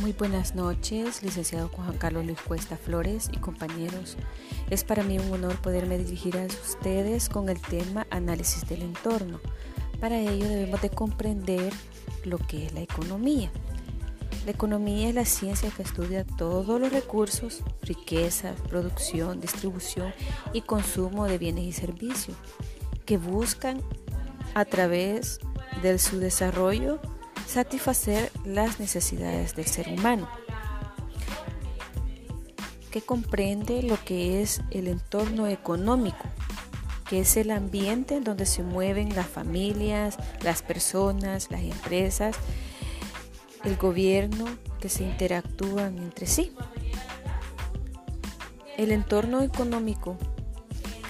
Muy buenas noches, licenciado Juan Carlos Luis Cuesta Flores y compañeros. Es para mí un honor poderme dirigir a ustedes con el tema análisis del entorno. Para ello debemos de comprender lo que es la economía. La economía es la ciencia que estudia todos los recursos, riqueza, producción, distribución y consumo de bienes y servicios que buscan a través de su desarrollo satisfacer las necesidades del ser humano, que comprende lo que es el entorno económico, que es el ambiente en donde se mueven las familias, las personas, las empresas, el gobierno, que se interactúan entre sí. El entorno económico,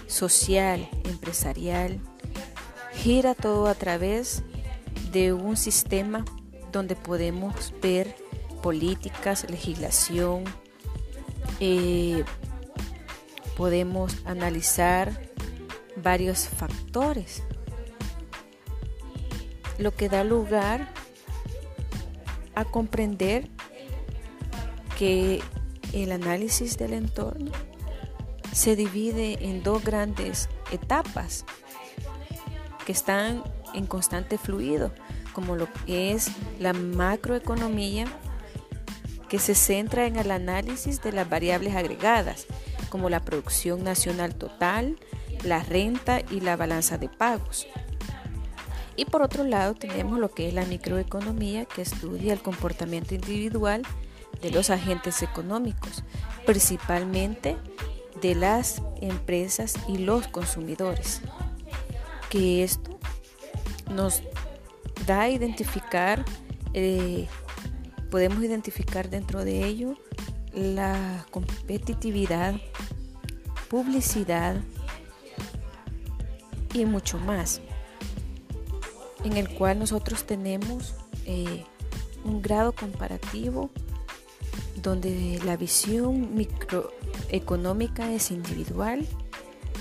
social, empresarial, gira todo a través de un sistema donde podemos ver políticas, legislación, eh, podemos analizar varios factores, lo que da lugar a comprender que el análisis del entorno se divide en dos grandes etapas que están en constante fluido, como lo que es la macroeconomía, que se centra en el análisis de las variables agregadas, como la producción nacional total, la renta y la balanza de pagos. Y por otro lado tenemos lo que es la microeconomía, que estudia el comportamiento individual de los agentes económicos, principalmente de las empresas y los consumidores. Que esto nos da a identificar, eh, podemos identificar dentro de ello la competitividad, publicidad y mucho más, en el cual nosotros tenemos eh, un grado comparativo donde la visión microeconómica es individual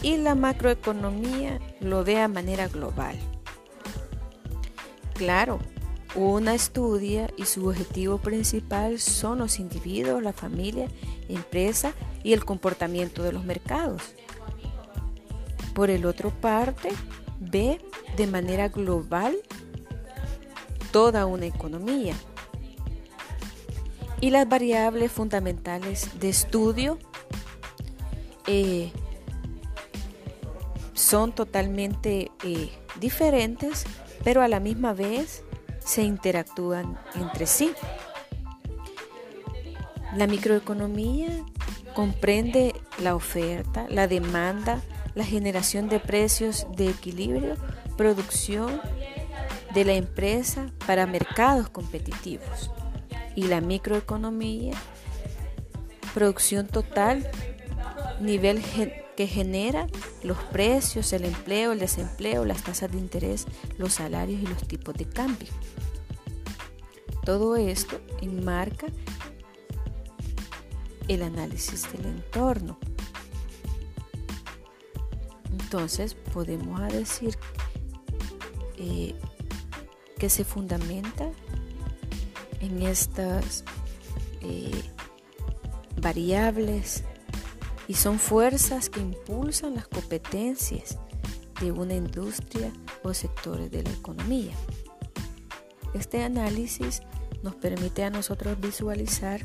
y la macroeconomía lo ve a manera global. Claro, una estudia y su objetivo principal son los individuos, la familia, empresa y el comportamiento de los mercados. Por el otro parte, ve de manera global toda una economía. Y las variables fundamentales de estudio eh, son totalmente eh, diferentes pero a la misma vez se interactúan entre sí. La microeconomía comprende la oferta, la demanda, la generación de precios de equilibrio, producción de la empresa para mercados competitivos. Y la microeconomía, producción total, nivel que genera los precios, el empleo, el desempleo, las tasas de interés, los salarios y los tipos de cambio. Todo esto enmarca el análisis del entorno. Entonces podemos decir eh, que se fundamenta en estas eh, variables y son fuerzas que impulsan las competencias de una industria o sectores de la economía. Este análisis nos permite a nosotros visualizar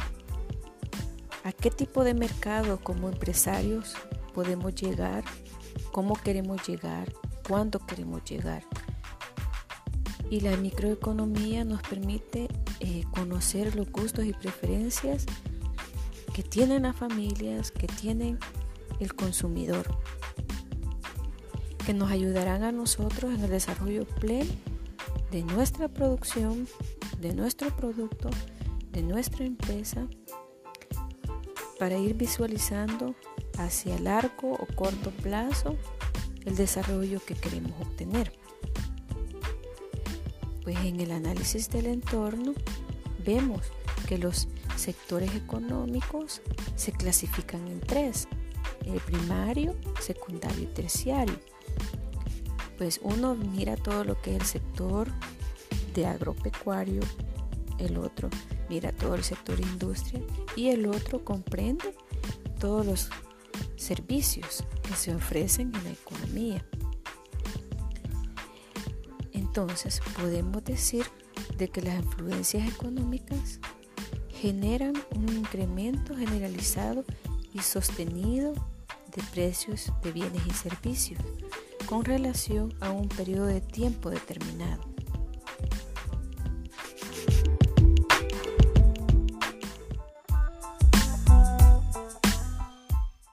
a qué tipo de mercado como empresarios podemos llegar, cómo queremos llegar, cuándo queremos llegar. Y la microeconomía nos permite eh, conocer los gustos y preferencias que tienen las familias, que tienen el consumidor, que nos ayudarán a nosotros en el desarrollo pleno de nuestra producción, de nuestro producto, de nuestra empresa, para ir visualizando hacia largo o corto plazo el desarrollo que queremos obtener. Pues en el análisis del entorno vemos que los sectores económicos se clasifican en tres, el primario, secundario y terciario. Pues uno mira todo lo que es el sector de agropecuario, el otro mira todo el sector industria y el otro comprende todos los servicios que se ofrecen en la economía. Entonces podemos decir de que las influencias económicas generan un incremento generalizado y sostenido de precios de bienes y servicios con relación a un periodo de tiempo determinado.